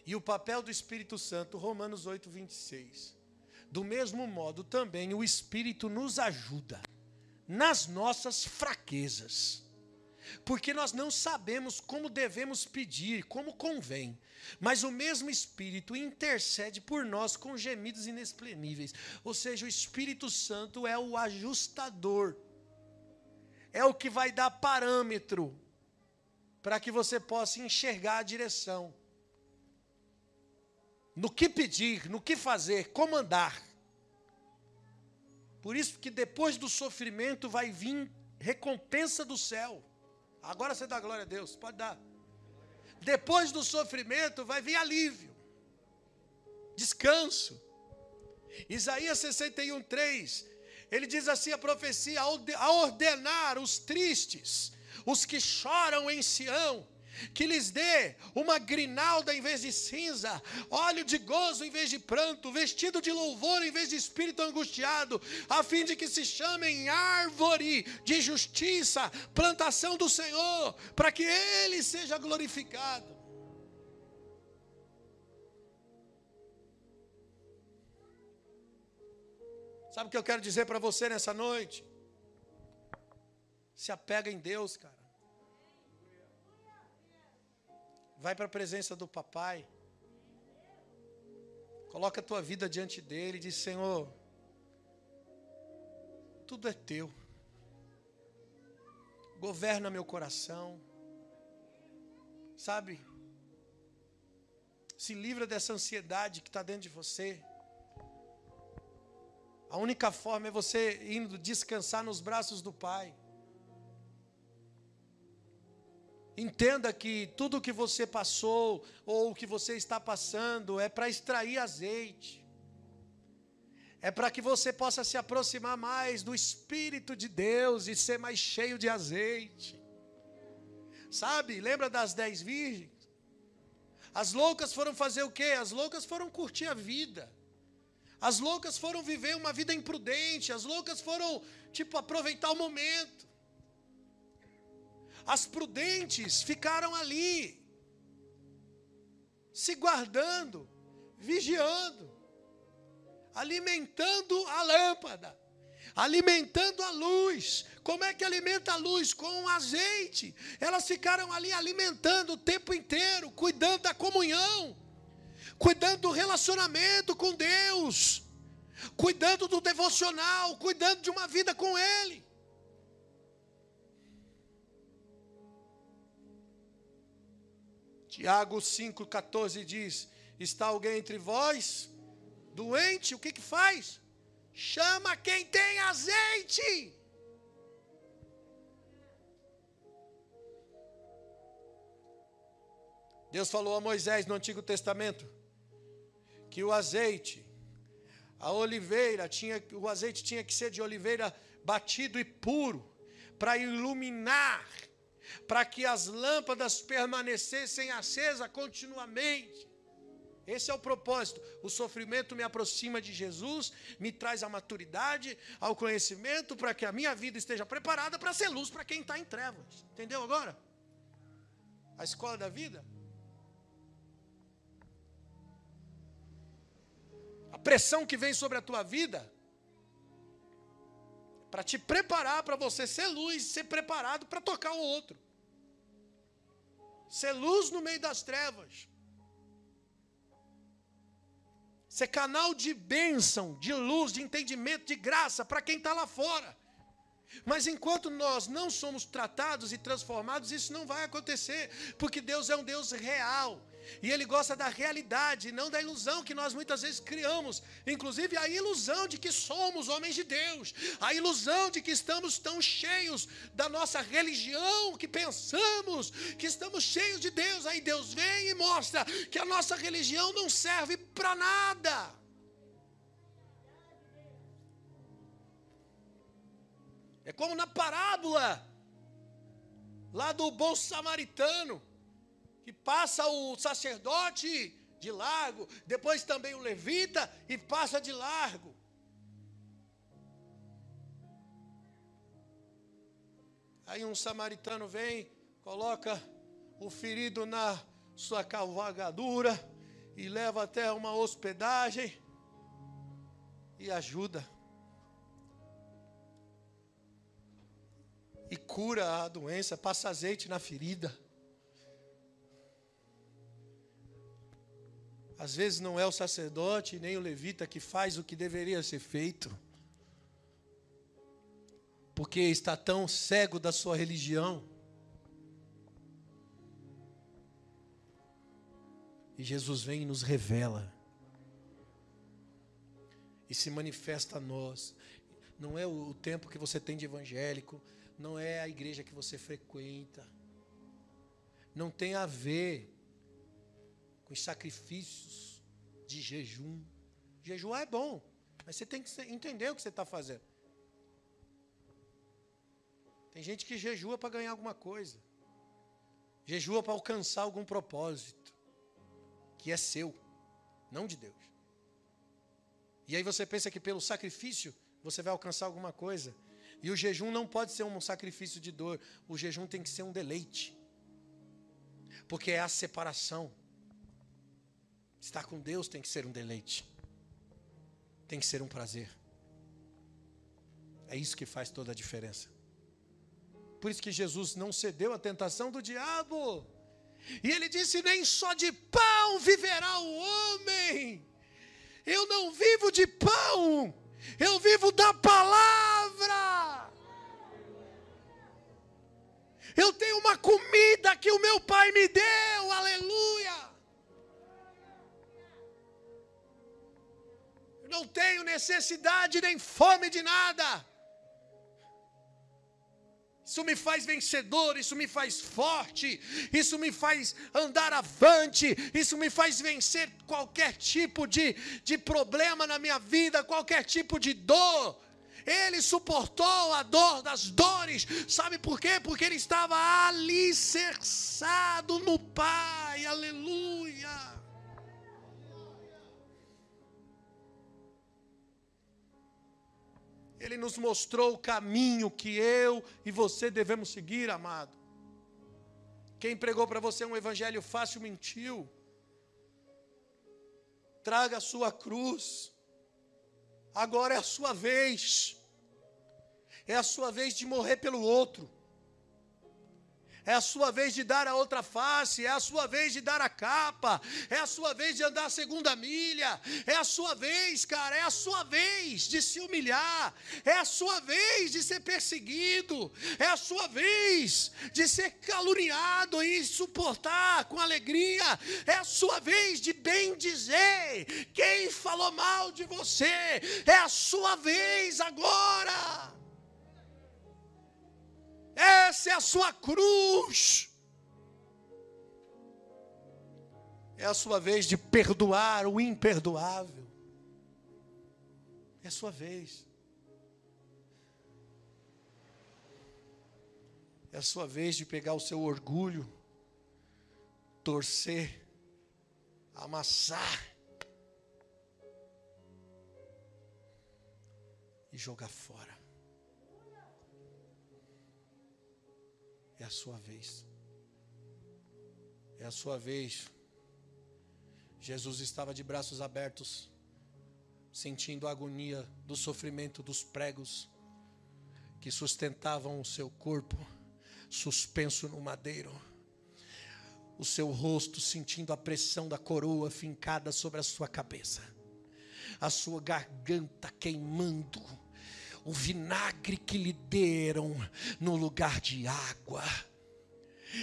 [SPEAKER 1] E o papel do Espírito Santo, Romanos 8, 26. Do mesmo modo, também o Espírito nos ajuda nas nossas fraquezas. Porque nós não sabemos como devemos pedir, como convém. Mas o mesmo Espírito intercede por nós com gemidos inexprimíveis. Ou seja, o Espírito Santo é o ajustador. É o que vai dar parâmetro para que você possa enxergar a direção. No que pedir, no que fazer, como andar. Por isso que depois do sofrimento vai vir recompensa do céu. Agora você dá glória a Deus, pode dar. Depois do sofrimento vai vir alívio, descanso. Isaías 61, 3, ele diz assim: a profecia, a ordenar os tristes, os que choram em Sião, que lhes dê uma grinalda em vez de cinza, óleo de gozo em vez de pranto, vestido de louvor em vez de espírito angustiado, a fim de que se chamem árvore de justiça, plantação do Senhor, para que Ele seja glorificado. Sabe o que eu quero dizer para você nessa noite? Se apega em Deus, cara. Vai para a presença do papai. Coloca a tua vida diante dele e diz: Senhor, tudo é teu. Governa meu coração. Sabe? Se livra dessa ansiedade que está dentro de você. A única forma é você indo descansar nos braços do Pai. Entenda que tudo o que você passou ou o que você está passando é para extrair azeite. É para que você possa se aproximar mais do Espírito de Deus e ser mais cheio de azeite. Sabe, lembra das dez virgens? As loucas foram fazer o quê? As loucas foram curtir a vida. As loucas foram viver uma vida imprudente. As loucas foram, tipo, aproveitar o momento. As prudentes ficaram ali, se guardando, vigiando, alimentando a lâmpada, alimentando a luz. Como é que alimenta a luz? Com azeite. Elas ficaram ali alimentando o tempo inteiro, cuidando da comunhão, cuidando do relacionamento com Deus, cuidando do devocional, cuidando de uma vida com Ele. Tiago 5,14 diz: Está alguém entre vós doente? O que, que faz? Chama quem tem azeite. Deus falou a Moisés no Antigo Testamento que o azeite, a oliveira, tinha, o azeite tinha que ser de oliveira batido e puro, para iluminar para que as lâmpadas permanecessem acesas continuamente. Esse é o propósito. O sofrimento me aproxima de Jesus, me traz a maturidade, ao conhecimento, para que a minha vida esteja preparada para ser luz para quem está em trevas. Entendeu agora? A escola da vida. A pressão que vem sobre a tua vida para te preparar para você ser luz, ser preparado para tocar o outro. Ser luz no meio das trevas. Ser canal de bênção, de luz, de entendimento, de graça para quem está lá fora. Mas enquanto nós não somos tratados e transformados, isso não vai acontecer, porque Deus é um Deus real. E ele gosta da realidade, não da ilusão que nós muitas vezes criamos. Inclusive a ilusão de que somos homens de Deus, a ilusão de que estamos tão cheios da nossa religião, que pensamos que estamos cheios de Deus. Aí Deus vem e mostra que a nossa religião não serve para nada. É como na parábola lá do bom samaritano que passa o sacerdote de largo, depois também o levita e passa de largo. Aí um samaritano vem, coloca o ferido na sua cavalgadura e leva até uma hospedagem e ajuda. E cura a doença, passa azeite na ferida. Às vezes não é o sacerdote nem o levita que faz o que deveria ser feito, porque está tão cego da sua religião. E Jesus vem e nos revela. E se manifesta a nós. Não é o tempo que você tem de evangélico, não é a igreja que você frequenta. Não tem a ver com os sacrifícios de jejum. Jejuar é bom, mas você tem que entender o que você está fazendo. Tem gente que jejua para ganhar alguma coisa, jejua para alcançar algum propósito, que é seu, não de Deus. E aí você pensa que pelo sacrifício você vai alcançar alguma coisa. E o jejum não pode ser um sacrifício de dor, o jejum tem que ser um deleite, porque é a separação. Estar com Deus tem que ser um deleite, tem que ser um prazer. É isso que faz toda a diferença. Por isso que Jesus não cedeu à tentação do diabo. E ele disse: Nem só de pão viverá o homem. Eu não vivo de pão, eu vivo da palavra. Eu tenho uma comida que o meu pai me deu, aleluia. Não tenho necessidade nem fome de nada. Isso me faz vencedor, isso me faz forte, isso me faz andar avante, isso me faz vencer qualquer tipo de, de problema na minha vida, qualquer tipo de dor. Ele suportou a dor das dores, sabe por quê? Porque ele estava alicerçado no Pai, aleluia. Ele nos mostrou o caminho que eu e você devemos seguir, amado. Quem pregou para você um evangelho fácil mentiu. Traga a sua cruz. Agora é a sua vez. É a sua vez de morrer pelo outro. É a sua vez de dar a outra face, é a sua vez de dar a capa, é a sua vez de andar a segunda milha, é a sua vez, cara, é a sua vez de se humilhar, é a sua vez de ser perseguido, é a sua vez de ser caluniado e suportar com alegria, é a sua vez de bem dizer quem falou mal de você, é a sua vez agora. Essa é a sua cruz. É a sua vez de perdoar o imperdoável. É a sua vez. É a sua vez de pegar o seu orgulho, torcer, amassar e jogar fora. É a sua vez. É a sua vez. Jesus estava de braços abertos, sentindo a agonia do sofrimento dos pregos que sustentavam o seu corpo, suspenso no madeiro. O seu rosto sentindo a pressão da coroa fincada sobre a sua cabeça, a sua garganta queimando o vinagre que lhe deram no lugar de água.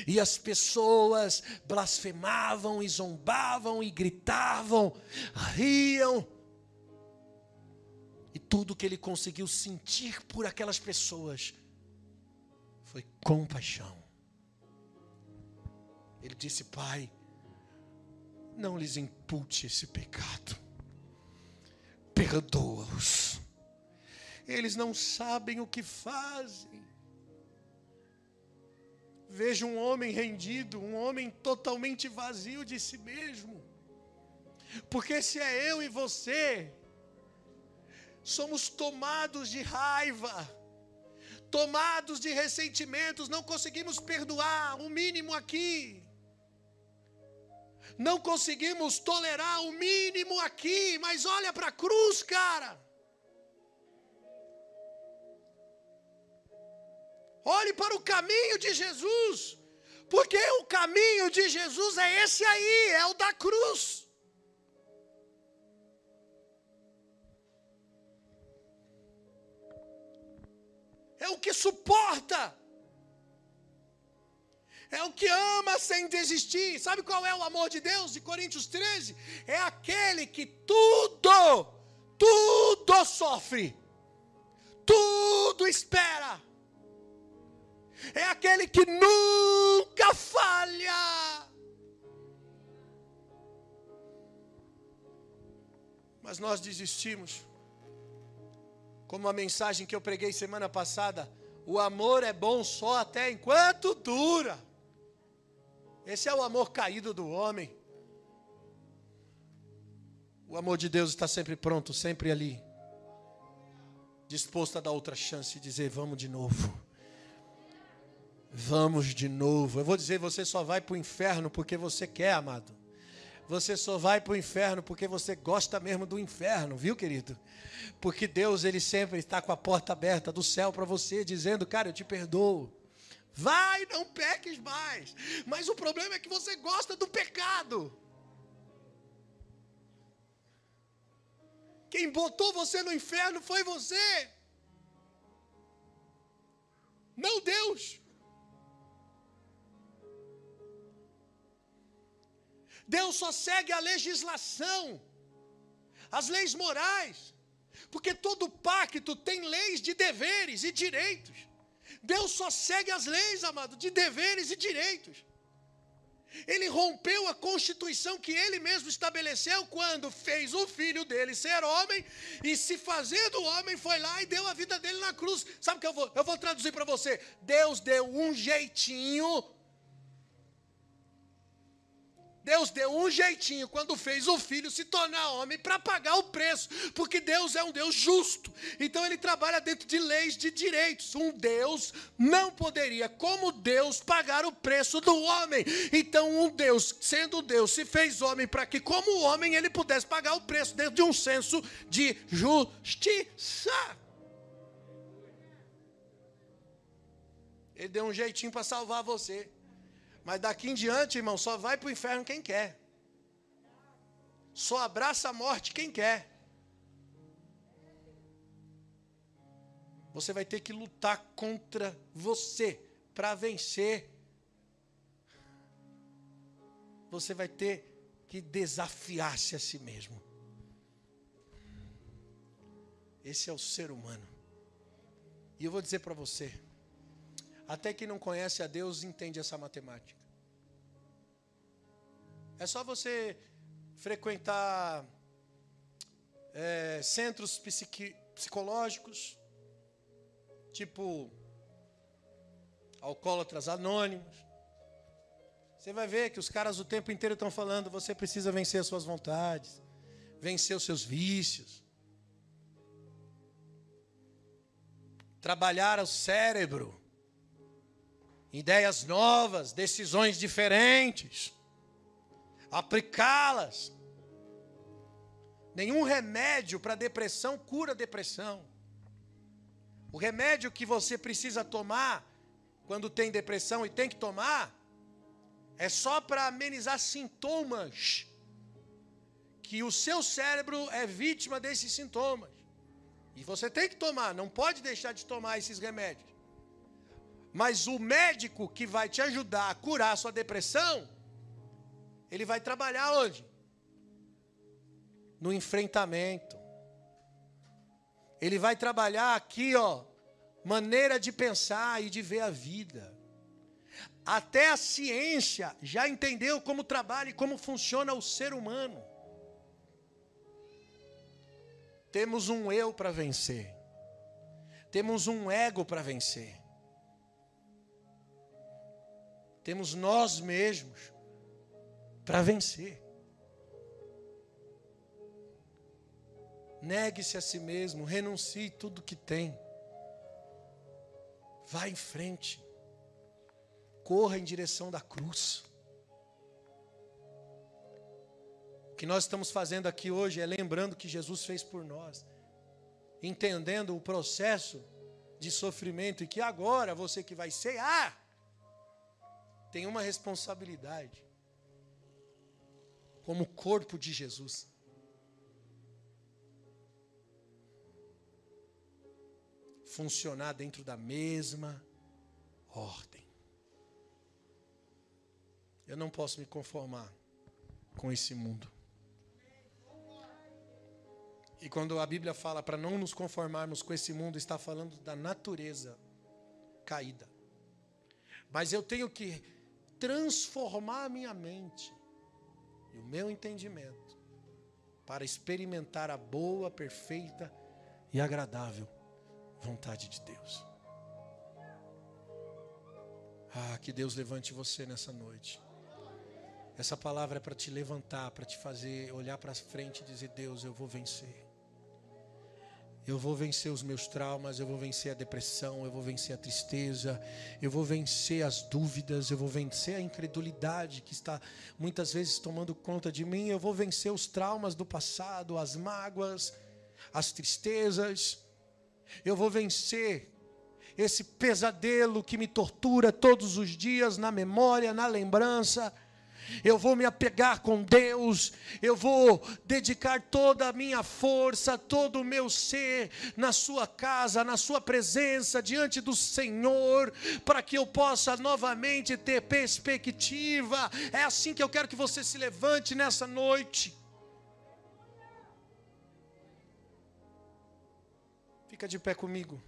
[SPEAKER 1] E as pessoas blasfemavam e zombavam e gritavam, riam. E tudo que ele conseguiu sentir por aquelas pessoas foi compaixão. Ele disse: Pai, não lhes impute esse pecado, perdoa-os eles não sabem o que fazem. Vejo um homem rendido, um homem totalmente vazio de si mesmo. Porque se é eu e você, somos tomados de raiva, tomados de ressentimentos, não conseguimos perdoar o mínimo aqui. Não conseguimos tolerar o mínimo aqui, mas olha para a cruz, cara. Olhe para o caminho de Jesus, porque o caminho de Jesus é esse aí, é o da cruz. É o que suporta. É o que ama sem desistir. Sabe qual é o amor de Deus de Coríntios 13? É aquele que tudo, tudo sofre, tudo espera é aquele que nunca falha. Mas nós desistimos. Como a mensagem que eu preguei semana passada, o amor é bom só até enquanto dura. Esse é o amor caído do homem. O amor de Deus está sempre pronto, sempre ali, disposto a dar outra chance e dizer: vamos de novo. Vamos de novo. Eu vou dizer, você só vai para o inferno porque você quer, amado. Você só vai para o inferno porque você gosta mesmo do inferno, viu, querido? Porque Deus, Ele sempre está com a porta aberta do céu para você, dizendo, cara, eu te perdoo. Vai, não peques mais. Mas o problema é que você gosta do pecado. Quem botou você no inferno foi você. Não Deus. Deus só segue a legislação, as leis morais, porque todo pacto tem leis de deveres e direitos. Deus só segue as leis, amado, de deveres e direitos. Ele rompeu a constituição que ele mesmo estabeleceu quando fez o filho dele ser homem e, se fazendo homem, foi lá e deu a vida dele na cruz. Sabe o que eu vou? Eu vou traduzir para você. Deus deu um jeitinho Deus deu um jeitinho quando fez o filho se tornar homem para pagar o preço, porque Deus é um Deus justo. Então ele trabalha dentro de leis de direitos. Um Deus não poderia, como Deus, pagar o preço do homem. Então um Deus, sendo Deus, se fez homem para que, como homem, ele pudesse pagar o preço dentro de um senso de justiça. Ele deu um jeitinho para salvar você. Mas daqui em diante, irmão, só vai para o inferno quem quer. Só abraça a morte quem quer. Você vai ter que lutar contra você para vencer. Você vai ter que desafiar-se a si mesmo. Esse é o ser humano. E eu vou dizer para você, até quem não conhece a Deus entende essa matemática. É só você frequentar é, centros psiqui, psicológicos, tipo alcoólatras anônimos. Você vai ver que os caras o tempo inteiro estão falando: você precisa vencer as suas vontades, vencer os seus vícios, trabalhar o cérebro ideias novas, decisões diferentes, aplicá-las. Nenhum remédio para depressão cura depressão. O remédio que você precisa tomar quando tem depressão e tem que tomar é só para amenizar sintomas que o seu cérebro é vítima desses sintomas. E você tem que tomar, não pode deixar de tomar esses remédios. Mas o médico que vai te ajudar a curar a sua depressão, ele vai trabalhar onde? No enfrentamento. Ele vai trabalhar aqui, ó, maneira de pensar e de ver a vida. Até a ciência já entendeu como trabalha e como funciona o ser humano. Temos um eu para vencer. Temos um ego para vencer. Temos nós mesmos para vencer. Negue-se a si mesmo, renuncie tudo que tem. Vá em frente. Corra em direção da cruz. O que nós estamos fazendo aqui hoje é lembrando que Jesus fez por nós, entendendo o processo de sofrimento e que agora você que vai cear tem uma responsabilidade como corpo de Jesus. Funcionar dentro da mesma ordem. Eu não posso me conformar com esse mundo. E quando a Bíblia fala para não nos conformarmos com esse mundo, está falando da natureza caída. Mas eu tenho que transformar a minha mente e o meu entendimento para experimentar a boa, perfeita e agradável vontade de Deus. Ah, que Deus levante você nessa noite. Essa palavra é para te levantar, para te fazer olhar para frente e dizer: Deus, eu vou vencer. Eu vou vencer os meus traumas, eu vou vencer a depressão, eu vou vencer a tristeza, eu vou vencer as dúvidas, eu vou vencer a incredulidade que está muitas vezes tomando conta de mim, eu vou vencer os traumas do passado, as mágoas, as tristezas, eu vou vencer esse pesadelo que me tortura todos os dias na memória, na lembrança eu vou me apegar com Deus, eu vou dedicar toda a minha força, todo o meu ser na Sua casa, na Sua presença, diante do Senhor, para que eu possa novamente ter perspectiva. É assim que eu quero que você se levante nessa noite. Fica de pé comigo.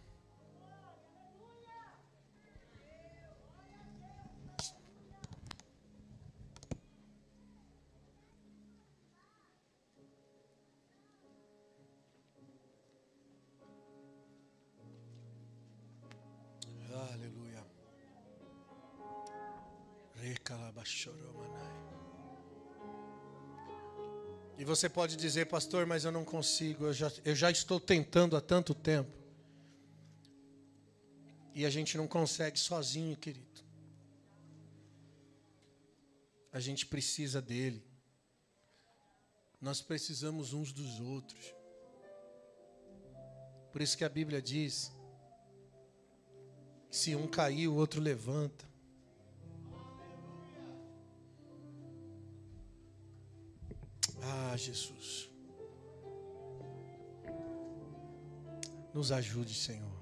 [SPEAKER 1] E você pode dizer, pastor, mas eu não consigo, eu já, eu já estou tentando há tanto tempo. E a gente não consegue sozinho, querido. A gente precisa dele. Nós precisamos uns dos outros. Por isso que a Bíblia diz: se um cair, o outro levanta. Ah, Jesus. Nos ajude, Senhor.